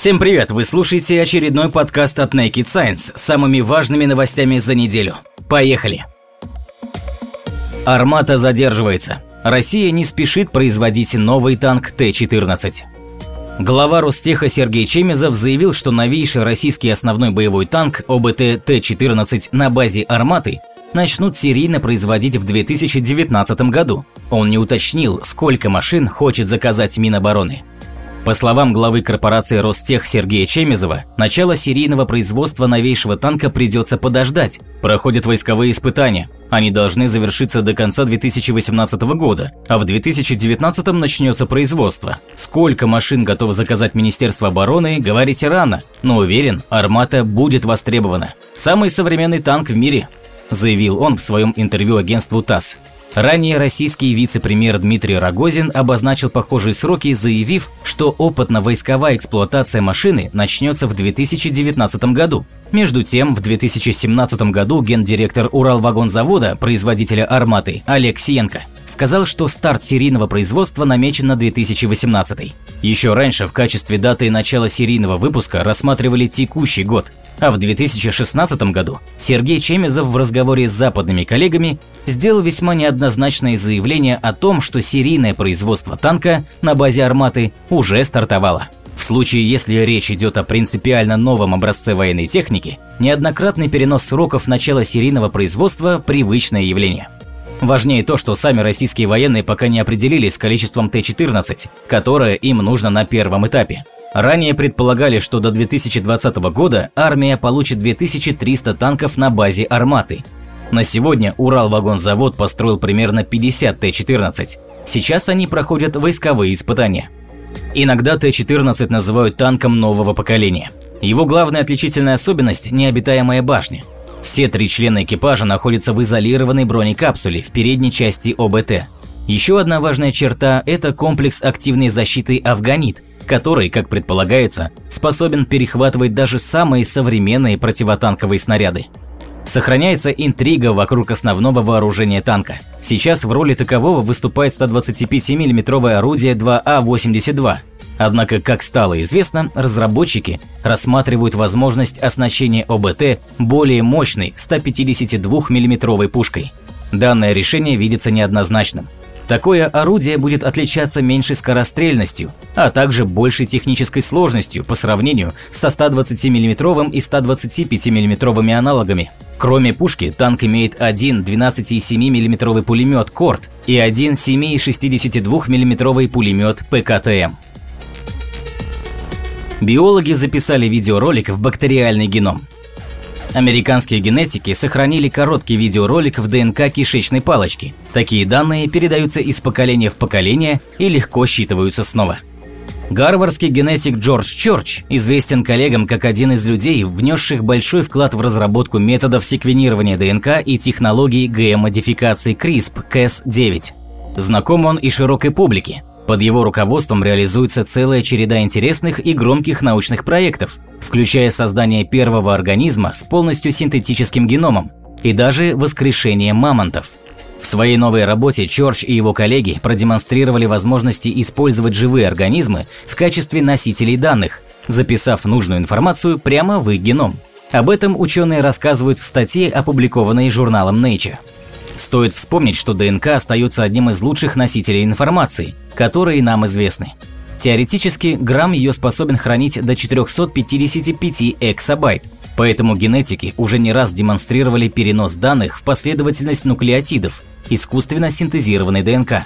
Всем привет! Вы слушаете очередной подкаст от Naked Science с самыми важными новостями за неделю. Поехали! Армата задерживается. Россия не спешит производить новый танк Т-14. Глава Ростеха Сергей Чемезов заявил, что новейший российский основной боевой танк ОБТ Т-14 на базе «Арматы» начнут серийно производить в 2019 году. Он не уточнил, сколько машин хочет заказать Минобороны. По словам главы корпорации Ростех Сергея Чемезова, начало серийного производства новейшего танка придется подождать. Проходят войсковые испытания. Они должны завершиться до конца 2018 года, а в 2019 начнется производство. Сколько машин готово заказать Министерство обороны, говорите рано, но уверен, «Армата» будет востребована. Самый современный танк в мире, заявил он в своем интервью агентству ТАСС. Ранее российский вице-премьер Дмитрий Рогозин обозначил похожие сроки, заявив, что опытно-войсковая эксплуатация машины начнется в 2019 году. Между тем, в 2017 году гендиректор Уралвагонзавода, производителя «Арматы» Олег Сиенко, сказал, что старт серийного производства намечен на 2018. Еще раньше в качестве даты начала серийного выпуска рассматривали текущий год, а в 2016 году Сергей Чемезов в разговоре с западными коллегами сделал весьма неоднозначное заявление о том, что серийное производство танка на базе «Арматы» уже стартовало. В случае, если речь идет о принципиально новом образце военной техники, неоднократный перенос сроков начала серийного производства – привычное явление. Важнее то, что сами российские военные пока не определились с количеством Т-14, которое им нужно на первом этапе. Ранее предполагали, что до 2020 года армия получит 2300 танков на базе «Арматы». На сегодня Уралвагонзавод построил примерно 50 Т-14. Сейчас они проходят войсковые испытания – Иногда Т-14 называют танком нового поколения. Его главная отличительная особенность – необитаемая башня. Все три члена экипажа находятся в изолированной бронекапсуле в передней части ОБТ. Еще одна важная черта – это комплекс активной защиты «Афганит», который, как предполагается, способен перехватывать даже самые современные противотанковые снаряды. Сохраняется интрига вокруг основного вооружения танка. Сейчас в роли такового выступает 125 миллиметровое орудие 2А-82. Однако, как стало известно, разработчики рассматривают возможность оснащения ОБТ более мощной 152 миллиметровой пушкой. Данное решение видится неоднозначным. Такое орудие будет отличаться меньшей скорострельностью, а также большей технической сложностью по сравнению со 120 мм и 125 мм аналогами. Кроме пушки, танк имеет один 12,7 мм пулемет «Корт» и один 7,62 мм пулемет ПКТМ. Биологи записали видеоролик в бактериальный геном. Американские генетики сохранили короткий видеоролик в ДНК кишечной палочки. Такие данные передаются из поколения в поколение и легко считываются снова. Гарвардский генетик Джордж Чорч известен коллегам как один из людей, внесших большой вклад в разработку методов секвенирования ДНК и технологий ГМ-модификации CRISP-Cas9. Знаком он и широкой публике, под его руководством реализуется целая череда интересных и громких научных проектов, включая создание первого организма с полностью синтетическим геномом и даже воскрешение мамонтов. В своей новой работе Чорч и его коллеги продемонстрировали возможности использовать живые организмы в качестве носителей данных, записав нужную информацию прямо в их геном. Об этом ученые рассказывают в статье, опубликованной журналом Nature. Стоит вспомнить, что ДНК остается одним из лучших носителей информации, которые нам известны. Теоретически, грамм ее способен хранить до 455 эксабайт, поэтому генетики уже не раз демонстрировали перенос данных в последовательность нуклеотидов, искусственно синтезированной ДНК.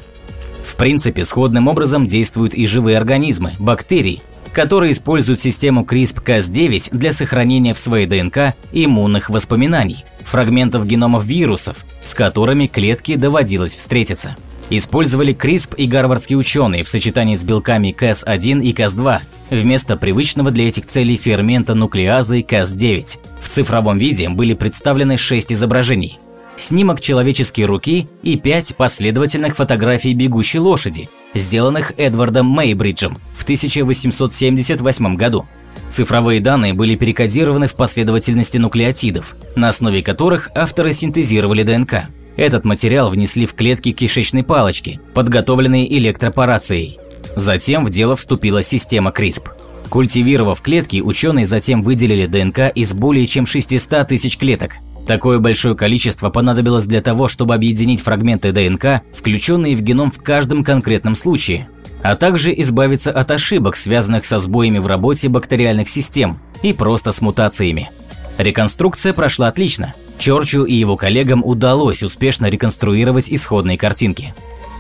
В принципе, сходным образом действуют и живые организмы, бактерии, которые используют систему CRISPR-Cas9 для сохранения в своей ДНК иммунных воспоминаний, фрагментов геномов вирусов, с которыми клетке доводилось встретиться. Использовали CRISP и гарвардские ученые в сочетании с белками Cas1 и Cas2 вместо привычного для этих целей фермента нуклеазы Cas9. В цифровом виде были представлены шесть изображений снимок человеческой руки и пять последовательных фотографий бегущей лошади, сделанных Эдвардом Мейбриджем в 1878 году. Цифровые данные были перекодированы в последовательности нуклеотидов, на основе которых авторы синтезировали ДНК. Этот материал внесли в клетки кишечной палочки, подготовленные электропорацией. Затем в дело вступила система CRISP. Культивировав клетки, ученые затем выделили ДНК из более чем 600 тысяч клеток. Такое большое количество понадобилось для того, чтобы объединить фрагменты ДНК, включенные в геном в каждом конкретном случае, а также избавиться от ошибок, связанных со сбоями в работе бактериальных систем и просто с мутациями. Реконструкция прошла отлично. Чорчу и его коллегам удалось успешно реконструировать исходные картинки.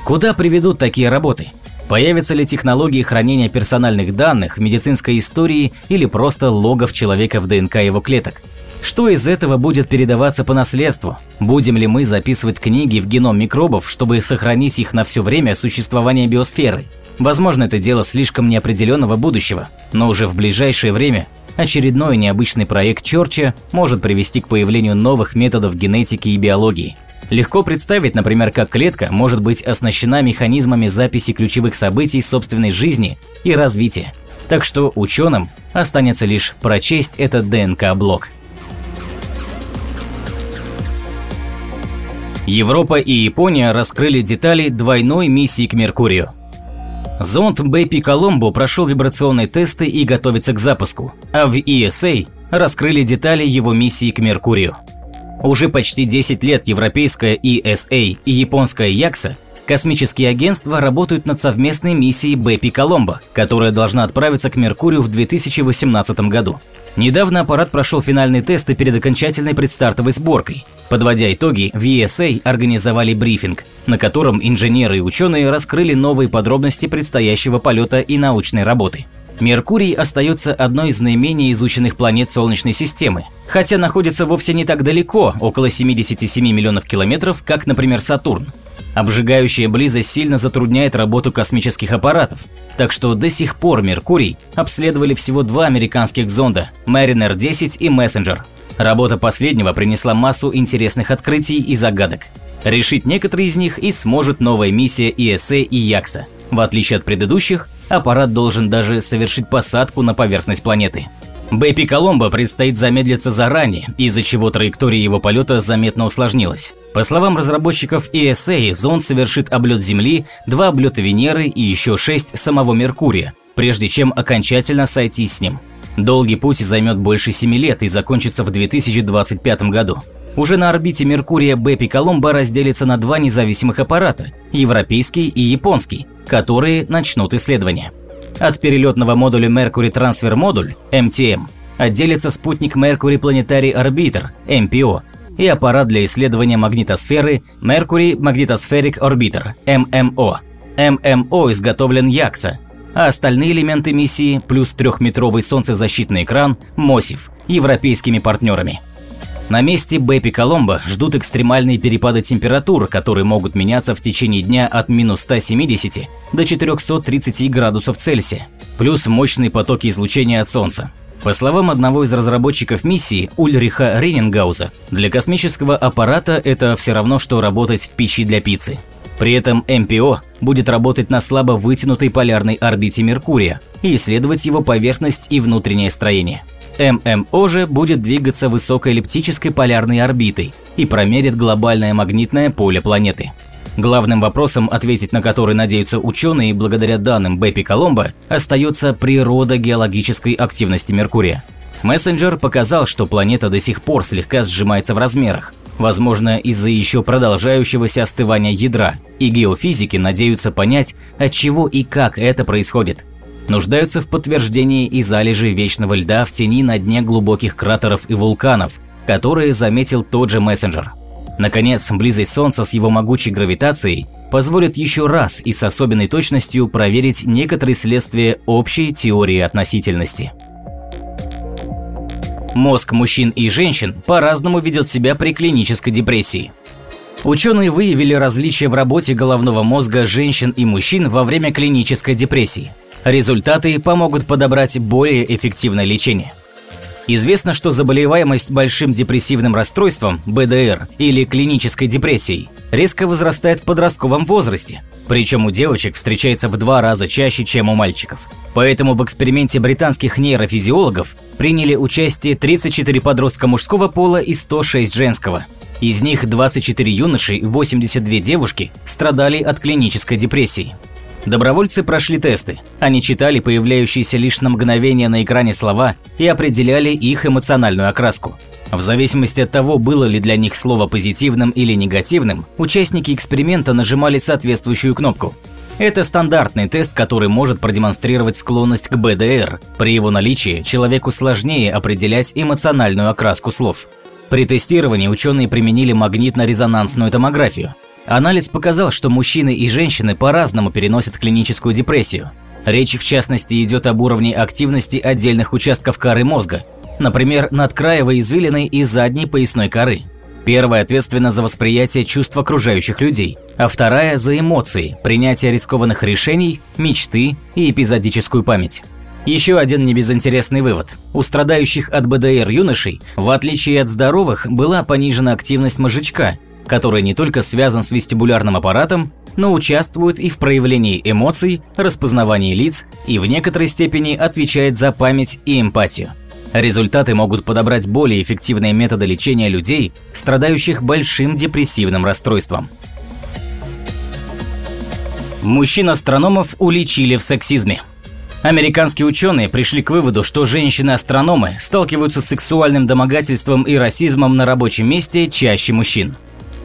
Куда приведут такие работы? Появятся ли технологии хранения персональных данных, медицинской истории или просто логов человека в ДНК его клеток? Что из этого будет передаваться по наследству? Будем ли мы записывать книги в геном микробов, чтобы сохранить их на все время существования биосферы? Возможно, это дело слишком неопределенного будущего, но уже в ближайшее время очередной необычный проект Чорча может привести к появлению новых методов генетики и биологии. Легко представить, например, как клетка может быть оснащена механизмами записи ключевых событий собственной жизни и развития. Так что ученым останется лишь прочесть этот ДНК-блок. Европа и Япония раскрыли детали двойной миссии к Меркурию. Зонд Бэпи Коломбо прошел вибрационные тесты и готовится к запуску, а в ESA раскрыли детали его миссии к Меркурию. Уже почти 10 лет европейская ESA и японская Якса космические агентства работают над совместной миссией Бэпи Коломбо, которая должна отправиться к Меркурию в 2018 году. Недавно аппарат прошел финальные тесты перед окончательной предстартовой сборкой. Подводя итоги, в ESA организовали брифинг, на котором инженеры и ученые раскрыли новые подробности предстоящего полета и научной работы. Меркурий остается одной из наименее изученных планет Солнечной системы, хотя находится вовсе не так далеко, около 77 миллионов километров, как, например, Сатурн. Обжигающая близость сильно затрудняет работу космических аппаратов, так что до сих пор Меркурий обследовали всего два американских зонда – Mariner 10 и Messenger. Работа последнего принесла массу интересных открытий и загадок. Решить некоторые из них и сможет новая миссия ESA и Якса. В отличие от предыдущих, аппарат должен даже совершить посадку на поверхность планеты. Бэпи Коломбо предстоит замедлиться заранее, из-за чего траектория его полета заметно усложнилась. По словам разработчиков ESA, зонд совершит облет Земли, два облета Венеры и еще шесть самого Меркурия, прежде чем окончательно сойти с ним. Долгий путь займет больше семи лет и закончится в 2025 году. Уже на орбите Меркурия Бэпи Коломбо разделится на два независимых аппарата – европейский и японский, которые начнут исследования. От перелетного модуля Mercury Transfer Module (MTM) отделится спутник Mercury Planetary Orbiter (MPO) и аппарат для исследования магнитосферы Mercury Magnetospheric Orbiter (MMO). MMO изготовлен Якса, а остальные элементы миссии плюс трехметровый солнцезащитный экран МОСИФ европейскими партнерами. На месте Бэпи Коломбо ждут экстремальные перепады температур, которые могут меняться в течение дня от минус 170 до 430 градусов Цельсия, плюс мощные потоки излучения от Солнца. По словам одного из разработчиков миссии Ульриха Рейнингауза, для космического аппарата это все равно, что работать в печи для пиццы. При этом МПО будет работать на слабо вытянутой полярной орбите Меркурия и исследовать его поверхность и внутреннее строение. ММО же будет двигаться высокой эллиптической полярной орбитой и промерит глобальное магнитное поле планеты. Главным вопросом, ответить на который надеются ученые благодаря данным Бэпи Коломбо, остается природа геологической активности Меркурия. Мессенджер показал, что планета до сих пор слегка сжимается в размерах, возможно из-за еще продолжающегося остывания ядра, и геофизики надеются понять, от чего и как это происходит – нуждаются в подтверждении и залежи вечного льда в тени на дне глубоких кратеров и вулканов, которые заметил тот же мессенджер. Наконец, близость Солнца с его могучей гравитацией позволит еще раз и с особенной точностью проверить некоторые следствия общей теории относительности. Мозг мужчин и женщин по-разному ведет себя при клинической депрессии. Ученые выявили различия в работе головного мозга женщин и мужчин во время клинической депрессии – Результаты помогут подобрать более эффективное лечение. Известно, что заболеваемость большим депрессивным расстройством, БДР, или клинической депрессией, резко возрастает в подростковом возрасте, причем у девочек встречается в два раза чаще, чем у мальчиков. Поэтому в эксперименте британских нейрофизиологов приняли участие 34 подростка мужского пола и 106 женского. Из них 24 юноши и 82 девушки страдали от клинической депрессии. Добровольцы прошли тесты. Они читали появляющиеся лишь на мгновение на экране слова и определяли их эмоциональную окраску. В зависимости от того, было ли для них слово позитивным или негативным, участники эксперимента нажимали соответствующую кнопку. Это стандартный тест, который может продемонстрировать склонность к БДР. При его наличии человеку сложнее определять эмоциональную окраску слов. При тестировании ученые применили магнитно-резонансную томографию. Анализ показал, что мужчины и женщины по-разному переносят клиническую депрессию. Речь, в частности, идет об уровне активности отдельных участков коры мозга, например, надкраевой извилины и задней поясной коры. Первая ответственна за восприятие чувств окружающих людей, а вторая – за эмоции, принятие рискованных решений, мечты и эпизодическую память. Еще один небезынтересный вывод. У страдающих от БДР юношей, в отличие от здоровых, была понижена активность мозжечка, который не только связан с вестибулярным аппаратом, но участвует и в проявлении эмоций, распознавании лиц и в некоторой степени отвечает за память и эмпатию. Результаты могут подобрать более эффективные методы лечения людей, страдающих большим депрессивным расстройством. Мужчин-астрономов уличили в сексизме. Американские ученые пришли к выводу, что женщины-астрономы сталкиваются с сексуальным домогательством и расизмом на рабочем месте чаще мужчин.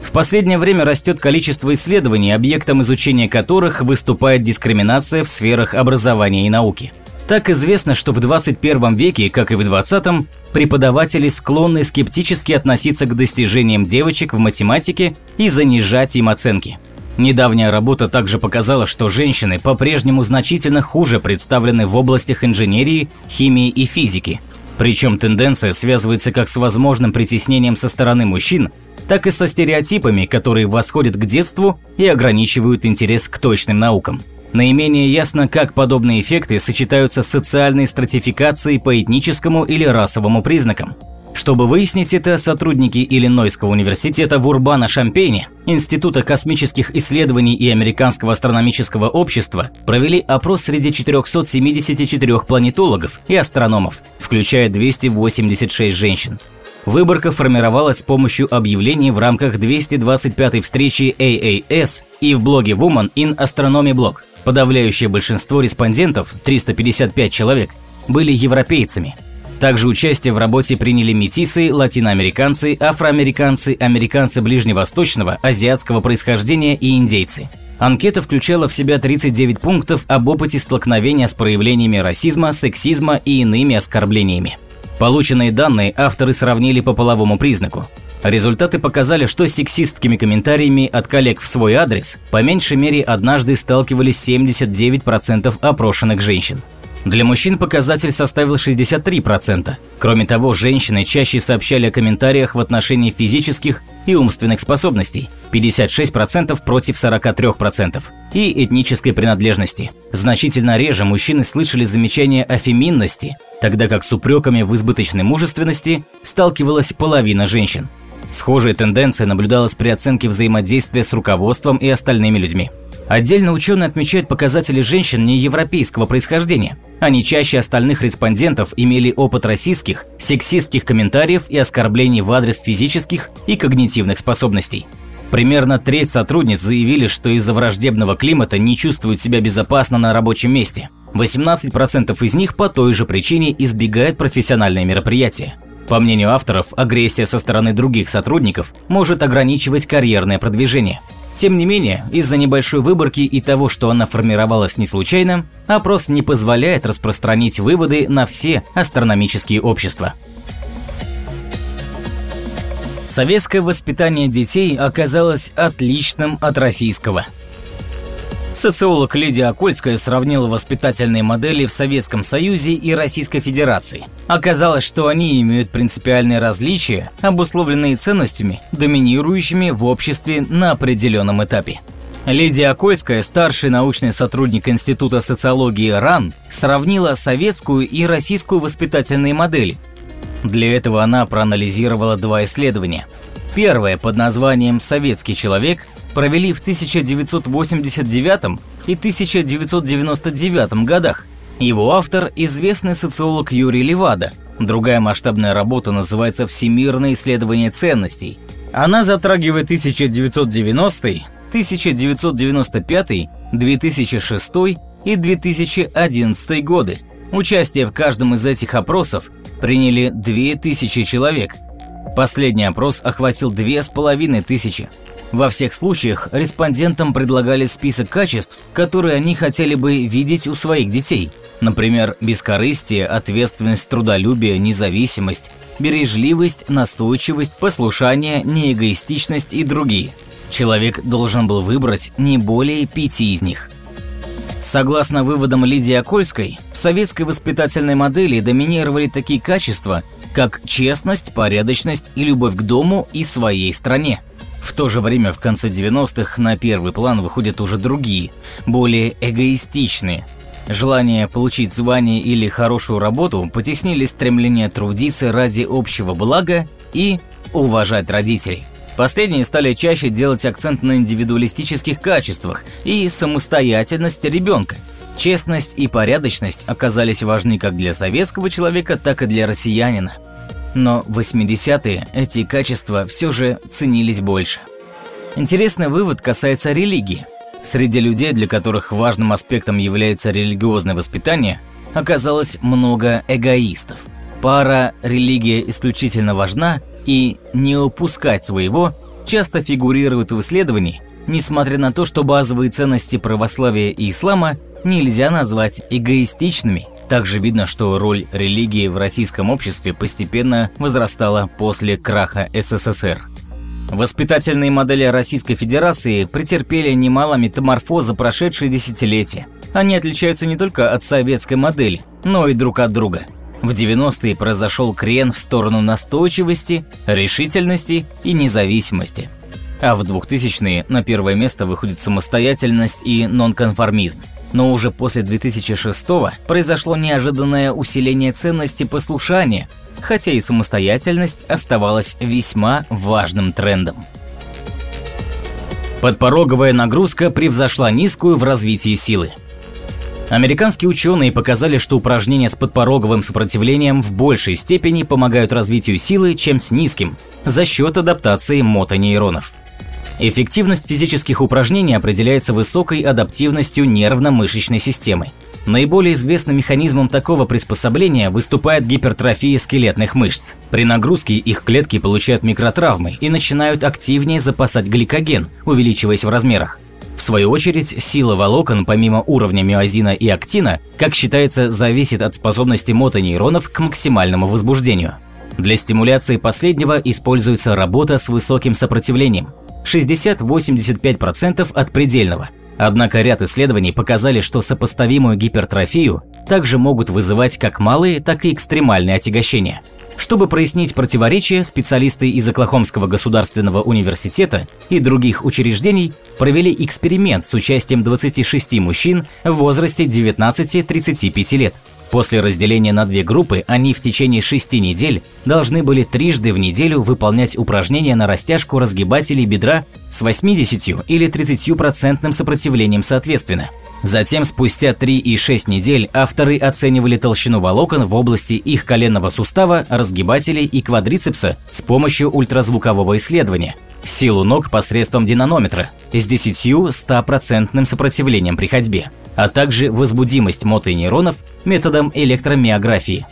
В последнее время растет количество исследований, объектом изучения которых выступает дискриминация в сферах образования и науки. Так известно, что в 21 веке, как и в 20, преподаватели склонны скептически относиться к достижениям девочек в математике и занижать им оценки. Недавняя работа также показала, что женщины по-прежнему значительно хуже представлены в областях инженерии, химии и физики. Причем тенденция связывается как с возможным притеснением со стороны мужчин, так и со стереотипами, которые восходят к детству и ограничивают интерес к точным наукам. Наименее ясно, как подобные эффекты сочетаются с социальной стратификацией по этническому или расовому признакам. Чтобы выяснить это, сотрудники Иллинойского университета в Урбана-Шампейне, Института космических исследований и Американского астрономического общества провели опрос среди 474 планетологов и астрономов, включая 286 женщин. Выборка формировалась с помощью объявлений в рамках 225-й встречи AAS и в блоге Woman in Astronomy Blog. Подавляющее большинство респондентов, 355 человек, были европейцами. Также участие в работе приняли метисы, латиноамериканцы, афроамериканцы, американцы ближневосточного, азиатского происхождения и индейцы. Анкета включала в себя 39 пунктов об опыте столкновения с проявлениями расизма, сексизма и иными оскорблениями. Полученные данные авторы сравнили по половому признаку. Результаты показали, что с сексистскими комментариями от коллег в свой адрес по меньшей мере однажды сталкивались 79% опрошенных женщин. Для мужчин показатель составил 63%. Кроме того, женщины чаще сообщали о комментариях в отношении физических и умственных способностей – 56% против 43%, и этнической принадлежности. Значительно реже мужчины слышали замечания о феминности, тогда как с упреками в избыточной мужественности сталкивалась половина женщин. Схожая тенденция наблюдалась при оценке взаимодействия с руководством и остальными людьми. Отдельно ученые отмечают показатели женщин неевропейского происхождения. Они чаще остальных респондентов имели опыт российских, сексистских комментариев и оскорблений в адрес физических и когнитивных способностей. Примерно треть сотрудниц заявили, что из-за враждебного климата не чувствуют себя безопасно на рабочем месте. 18% из них по той же причине избегают профессиональные мероприятия. По мнению авторов, агрессия со стороны других сотрудников может ограничивать карьерное продвижение – тем не менее, из-за небольшой выборки и того, что она формировалась не случайно, опрос не позволяет распространить выводы на все астрономические общества. Советское воспитание детей оказалось отличным от российского – Социолог Лидия Окольская сравнила воспитательные модели в Советском Союзе и Российской Федерации. Оказалось, что они имеют принципиальные различия, обусловленные ценностями, доминирующими в обществе на определенном этапе. Лидия Окольская, старший научный сотрудник Института социологии РАН, сравнила советскую и российскую воспитательные модели. Для этого она проанализировала два исследования. Первое под названием «Советский человек» провели в 1989 и 1999 годах. Его автор – известный социолог Юрий Левада. Другая масштабная работа называется «Всемирное исследование ценностей». Она затрагивает 1990 1995, 2006 и 2011 годы. Участие в каждом из этих опросов приняли 2000 человек. Последний опрос охватил 2500. Во всех случаях респондентам предлагали список качеств, которые они хотели бы видеть у своих детей. Например, бескорыстие, ответственность, трудолюбие, независимость, бережливость, настойчивость, послушание, неэгоистичность и другие. Человек должен был выбрать не более пяти из них. Согласно выводам Лидии Окольской, в советской воспитательной модели доминировали такие качества, как честность, порядочность и любовь к дому и своей стране. В то же время в конце 90-х на первый план выходят уже другие, более эгоистичные. Желание получить звание или хорошую работу потеснили стремление трудиться ради общего блага и уважать родителей. Последние стали чаще делать акцент на индивидуалистических качествах и самостоятельности ребенка. Честность и порядочность оказались важны как для советского человека, так и для россиянина. Но в 80-е эти качества все же ценились больше. Интересный вывод касается религии. Среди людей, для которых важным аспектом является религиозное воспитание, оказалось много эгоистов. Пара «религия исключительно важна» и «не упускать своего» часто фигурируют в исследовании, несмотря на то, что базовые ценности православия и ислама нельзя назвать эгоистичными – также видно, что роль религии в российском обществе постепенно возрастала после краха СССР. Воспитательные модели Российской Федерации претерпели немало метаморфоз за прошедшие десятилетия. Они отличаются не только от советской модели, но и друг от друга. В 90-е произошел крен в сторону настойчивости, решительности и независимости. А в 2000-е на первое место выходит самостоятельность и нонконформизм. Но уже после 2006 произошло неожиданное усиление ценности послушания, хотя и самостоятельность оставалась весьма важным трендом. Подпороговая нагрузка превзошла низкую в развитии силы. Американские ученые показали, что упражнения с подпороговым сопротивлением в большей степени помогают развитию силы, чем с низким, за счет адаптации мотонейронов. Эффективность физических упражнений определяется высокой адаптивностью нервно-мышечной системы. Наиболее известным механизмом такого приспособления выступает гипертрофия скелетных мышц. При нагрузке их клетки получают микротравмы и начинают активнее запасать гликоген, увеличиваясь в размерах. В свою очередь, сила волокон, помимо уровня миозина и актина, как считается, зависит от способности мотонейронов к максимальному возбуждению. Для стимуляции последнего используется работа с высоким сопротивлением, 60-85% от предельного. Однако ряд исследований показали, что сопоставимую гипертрофию также могут вызывать как малые, так и экстремальные отягощения. Чтобы прояснить противоречия, специалисты из Оклахомского государственного университета и других учреждений провели эксперимент с участием 26 мужчин в возрасте 19-35 лет. После разделения на две группы они в течение шести недель должны были трижды в неделю выполнять упражнения на растяжку разгибателей бедра с 80 или 30% сопротивлением соответственно. Затем, спустя 3 и 6 недель, авторы оценивали толщину волокон в области их коленного сустава, разгибателей и квадрицепса с помощью ультразвукового исследования, силу ног посредством динанометра с 10-100% сопротивлением при ходьбе а также возбудимость мотонейронов методом электромиографии.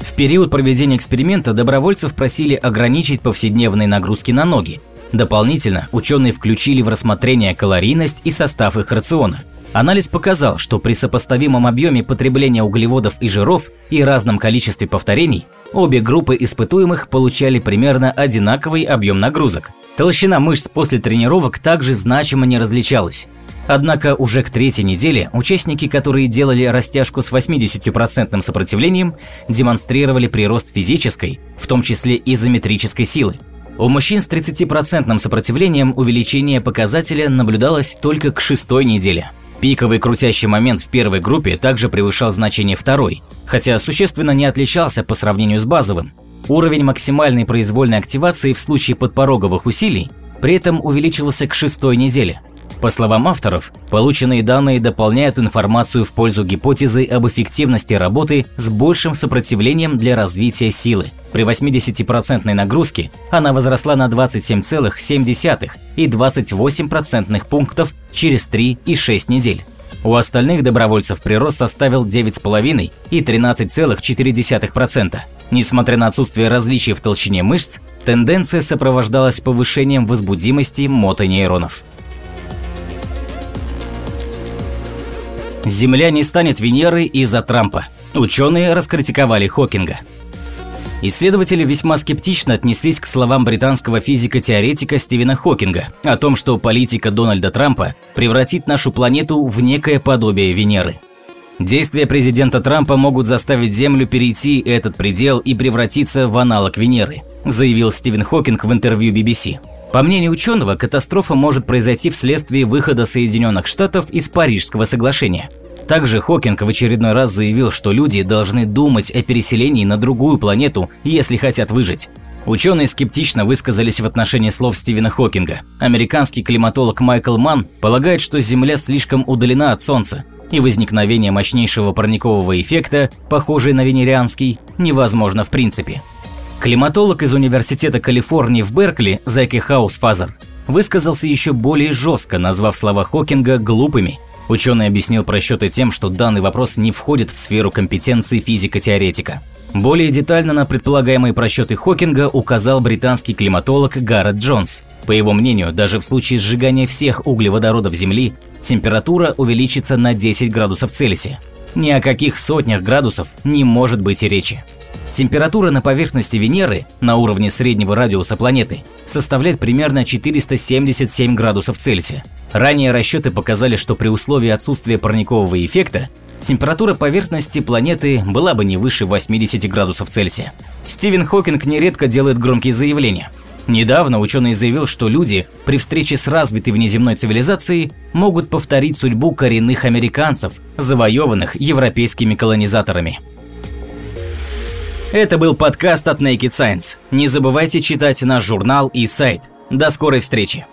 В период проведения эксперимента добровольцев просили ограничить повседневные нагрузки на ноги. Дополнительно ученые включили в рассмотрение калорийность и состав их рациона. Анализ показал, что при сопоставимом объеме потребления углеводов и жиров и разном количестве повторений обе группы испытуемых получали примерно одинаковый объем нагрузок. Толщина мышц после тренировок также значимо не различалась. Однако уже к третьей неделе участники, которые делали растяжку с 80% сопротивлением, демонстрировали прирост физической, в том числе изометрической силы. У мужчин с 30% сопротивлением увеличение показателя наблюдалось только к шестой неделе. Пиковый крутящий момент в первой группе также превышал значение второй, хотя существенно не отличался по сравнению с базовым. Уровень максимальной произвольной активации в случае подпороговых усилий при этом увеличился к шестой неделе – По словам авторов, полученные данные дополняют информацию в пользу гипотезы об эффективности работы с большим сопротивлением для развития силы. При 80% нагрузке она возросла на 27,7 и 28 процентных пунктов через 3 и 6 недель. У остальных добровольцев прирост составил 9,5 и 13,4%. Несмотря на отсутствие различий в толщине мышц, тенденция сопровождалась повышением возбудимости мотонейронов. Земля не станет Венерой из-за Трампа. Ученые раскритиковали Хокинга. Исследователи весьма скептично отнеслись к словам британского физика-теоретика Стивена Хокинга о том, что политика Дональда Трампа превратит нашу планету в некое подобие Венеры. Действия президента Трампа могут заставить Землю перейти этот предел и превратиться в аналог Венеры, заявил Стивен Хокинг в интервью BBC. По мнению ученого, катастрофа может произойти вследствие выхода Соединенных Штатов из Парижского соглашения. Также Хокинг в очередной раз заявил, что люди должны думать о переселении на другую планету, если хотят выжить. Ученые скептично высказались в отношении слов Стивена Хокинга. Американский климатолог Майкл Манн полагает, что Земля слишком удалена от Солнца, и возникновение мощнейшего парникового эффекта, похожий на венерианский, невозможно в принципе. Климатолог из Университета Калифорнии в Беркли Зеки Хаусфазер высказался еще более жестко, назвав слова Хокинга глупыми. Ученый объяснил просчеты тем, что данный вопрос не входит в сферу компетенции физика-теоретика. Более детально на предполагаемые просчеты Хокинга указал британский климатолог Гаррет Джонс. По его мнению, даже в случае сжигания всех углеводородов Земли, температура увеличится на 10 градусов Цельсия. Ни о каких сотнях градусов не может быть и речи. Температура на поверхности Венеры на уровне среднего радиуса планеты составляет примерно 477 градусов Цельсия. Ранее расчеты показали, что при условии отсутствия парникового эффекта температура поверхности планеты была бы не выше 80 градусов Цельсия. Стивен Хокинг нередко делает громкие заявления. Недавно ученый заявил, что люди при встрече с развитой внеземной цивилизацией могут повторить судьбу коренных американцев, завоеванных европейскими колонизаторами. Это был подкаст от Naked Science. Не забывайте читать наш журнал и сайт. До скорой встречи!